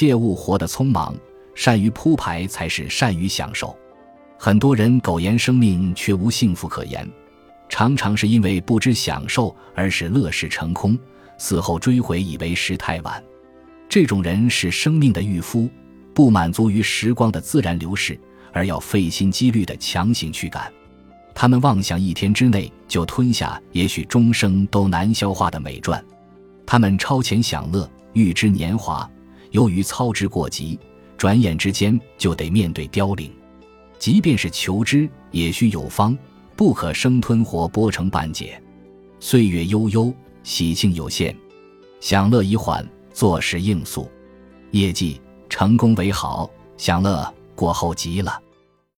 切勿活得匆忙，善于铺排才是善于享受。很多人苟延生命，却无幸福可言，常常是因为不知享受，而使乐事成空，死后追悔以为时太晚。这种人是生命的渔夫，不满足于时光的自然流逝，而要费心机虑的强行驱赶。他们妄想一天之内就吞下也许终生都难消化的美馔，他们超前享乐，欲知年华，由于操之过急，转眼之间就得面对凋零。即便是求知，也需有方，不可生吞活剥成半截。岁月悠悠，喜庆有限，享乐已缓。做事应速，业绩成功为好，享乐过后极了。